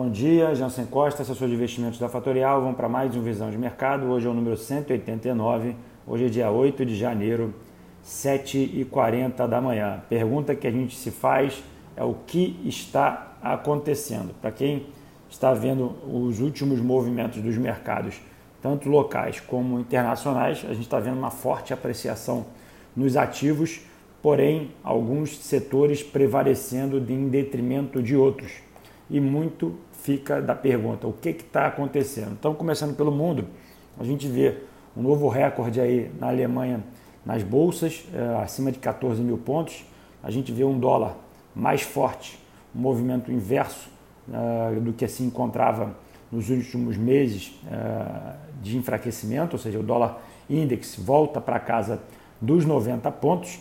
Bom dia, Jansen Costa, assessor de investimentos da Fatorial. Vamos para mais um Visão de Mercado. Hoje é o número 189. Hoje é dia 8 de janeiro, 7h40 da manhã. Pergunta que a gente se faz é o que está acontecendo. Para quem está vendo os últimos movimentos dos mercados, tanto locais como internacionais, a gente está vendo uma forte apreciação nos ativos, porém alguns setores prevalecendo em detrimento de outros e muito fica da pergunta: o que está acontecendo? Então, começando pelo mundo, a gente vê um novo recorde aí na Alemanha nas bolsas, é, acima de 14 mil pontos. A gente vê um dólar mais forte, um movimento inverso é, do que se encontrava nos últimos meses é, de enfraquecimento, ou seja, o dólar index volta para casa dos 90 pontos.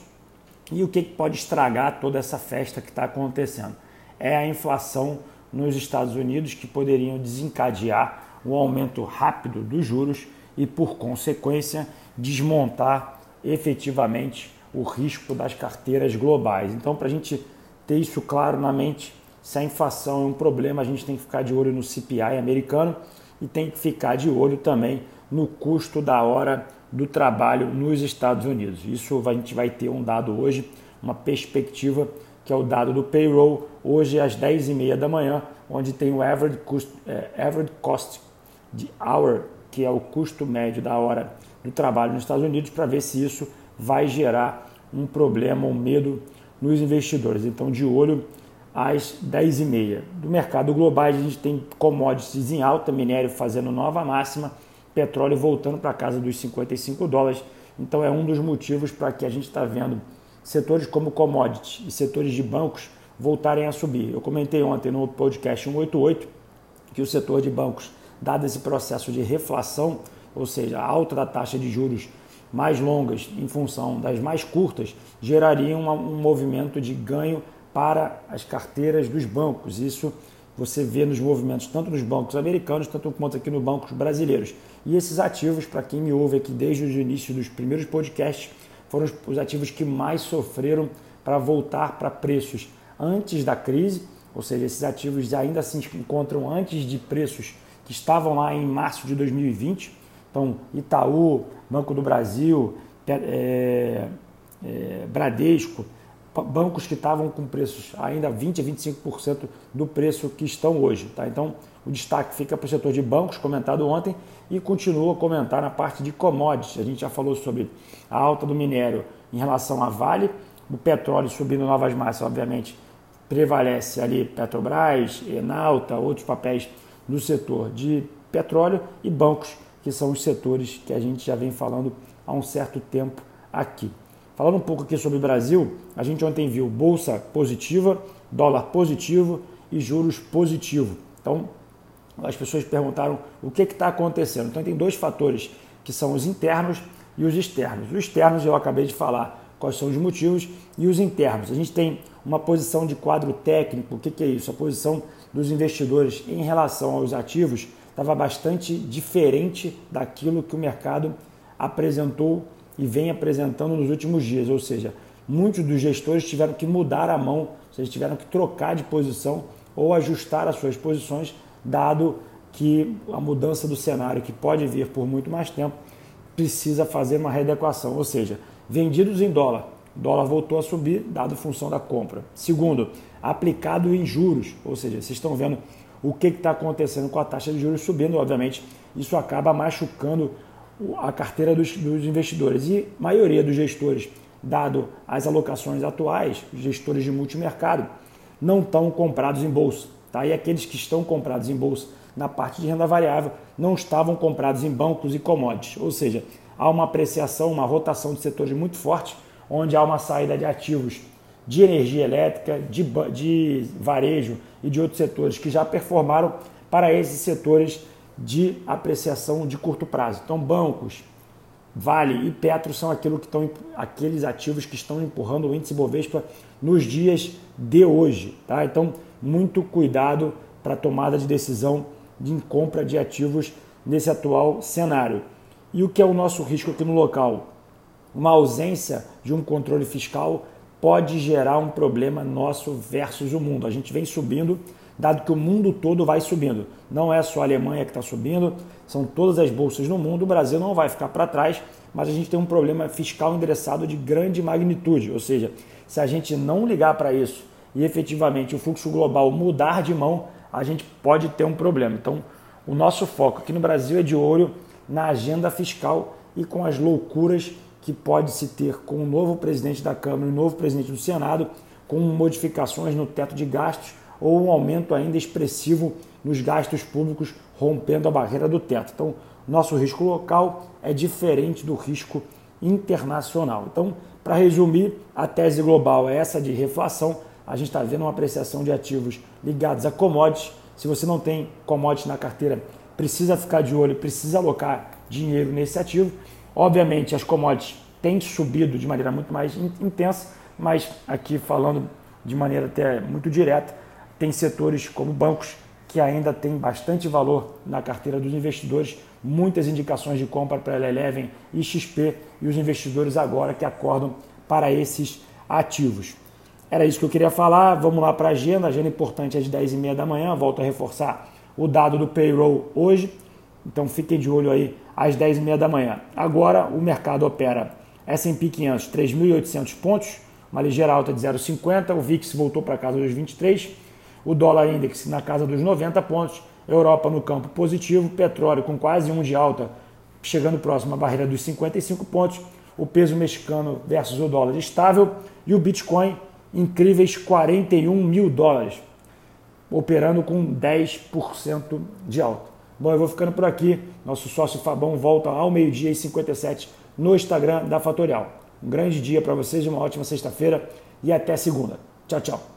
E o que pode estragar toda essa festa que está acontecendo? É a inflação nos Estados Unidos que poderiam desencadear um aumento rápido dos juros e, por consequência, desmontar efetivamente o risco das carteiras globais. Então, para a gente ter isso claro na mente, se a inflação é um problema, a gente tem que ficar de olho no CPI americano e tem que ficar de olho também no custo da hora do trabalho nos Estados Unidos. Isso a gente vai ter um dado hoje, uma perspectiva que é o dado do payroll, hoje às 10h30 da manhã, onde tem o average cost, é, average cost de hour, que é o custo médio da hora do trabalho nos Estados Unidos, para ver se isso vai gerar um problema, um medo nos investidores. Então, de olho às 10h30. Do mercado global, a gente tem commodities em alta, minério fazendo nova máxima, petróleo voltando para casa dos 55 dólares. Então, é um dos motivos para que a gente está vendo setores como commodities e setores de bancos voltarem a subir. Eu comentei ontem no podcast 188 que o setor de bancos, dado esse processo de reflação, ou seja, a alta da taxa de juros mais longas em função das mais curtas, geraria uma, um movimento de ganho para as carteiras dos bancos. Isso você vê nos movimentos tanto nos bancos americanos, tanto quanto aqui nos bancos brasileiros. E esses ativos, para quem me ouve aqui desde o início dos primeiros podcasts, foram os ativos que mais sofreram para voltar para preços antes da crise, ou seja, esses ativos ainda se encontram antes de preços que estavam lá em março de 2020. Então, Itaú, Banco do Brasil, é, é, Bradesco, bancos que estavam com preços ainda 20 a 25% do preço que estão hoje. Tá? Então, o destaque fica para o setor de bancos, comentado ontem, e continua a comentar na parte de commodities. A gente já falou sobre a alta do minério em relação à Vale, o petróleo subindo novas massas, obviamente, prevalece ali Petrobras, Enalta, outros papéis do setor de petróleo e bancos, que são os setores que a gente já vem falando há um certo tempo aqui. Falando um pouco aqui sobre o Brasil, a gente ontem viu bolsa positiva, dólar positivo e juros positivo. Então, as pessoas perguntaram o que está acontecendo. Então, tem dois fatores que são os internos e os externos. Os externos eu acabei de falar quais são os motivos e os internos. A gente tem uma posição de quadro técnico. O que, que é isso? A posição dos investidores em relação aos ativos estava bastante diferente daquilo que o mercado apresentou e vem apresentando nos últimos dias, ou seja, muitos dos gestores tiveram que mudar a mão, seja, tiveram que trocar de posição ou ajustar as suas posições, dado que a mudança do cenário, que pode vir por muito mais tempo, precisa fazer uma readequação, ou seja, vendidos em dólar, dólar voltou a subir, dado função da compra. Segundo, aplicado em juros, ou seja, vocês estão vendo o que está acontecendo com a taxa de juros subindo, obviamente, isso acaba machucando a carteira dos, dos investidores. E maioria dos gestores, dado as alocações atuais, gestores de multimercado, não estão comprados em bolsa. Tá? E aqueles que estão comprados em bolsa na parte de renda variável não estavam comprados em bancos e commodities. Ou seja, há uma apreciação, uma rotação de setores muito forte, onde há uma saída de ativos de energia elétrica, de, de varejo e de outros setores que já performaram para esses setores de apreciação de curto prazo. Então, bancos, Vale e Petro são aquilo que estão, aqueles ativos que estão empurrando o índice Bovespa nos dias de hoje. Tá? Então, muito cuidado para a tomada de decisão de compra de ativos nesse atual cenário. E o que é o nosso risco aqui no local? Uma ausência de um controle fiscal pode gerar um problema nosso versus o mundo. A gente vem subindo dado que o mundo todo vai subindo. Não é só a Alemanha que está subindo, são todas as bolsas no mundo. O Brasil não vai ficar para trás, mas a gente tem um problema fiscal endereçado de grande magnitude. Ou seja, se a gente não ligar para isso e efetivamente o fluxo global mudar de mão, a gente pode ter um problema. Então, o nosso foco aqui no Brasil é de olho na agenda fiscal e com as loucuras que pode se ter com o novo presidente da Câmara e o novo presidente do Senado, com modificações no teto de gastos ou um aumento ainda expressivo nos gastos públicos, rompendo a barreira do teto. Então, nosso risco local é diferente do risco internacional. Então, para resumir, a tese global é essa de reflação. A gente está vendo uma apreciação de ativos ligados a commodities. Se você não tem commodities na carteira, precisa ficar de olho, precisa alocar dinheiro nesse ativo. Obviamente, as commodities têm subido de maneira muito mais intensa, mas aqui falando de maneira até muito direta, tem setores como bancos que ainda tem bastante valor na carteira dos investidores, muitas indicações de compra para a Eleven e XP e os investidores agora que acordam para esses ativos. Era isso que eu queria falar. Vamos lá para a agenda. A agenda importante é de 10h30 da manhã. Volto a reforçar o dado do payroll hoje. Então fiquem de olho aí às 10h30 da manhã. Agora o mercado opera S&P 500 3.800 pontos, uma ligeira alta de 0,50. O VIX voltou para casa dos 23 o dólar index na casa dos 90 pontos, Europa no campo positivo, petróleo com quase um de alta, chegando próximo à barreira dos 55 pontos, o peso mexicano versus o dólar estável e o Bitcoin incríveis 41 mil dólares, operando com 10% de alta. Bom, eu vou ficando por aqui. Nosso sócio Fabão volta ao meio-dia e 57 no Instagram da Fatorial. Um grande dia para vocês, uma ótima sexta-feira e até segunda. Tchau, tchau.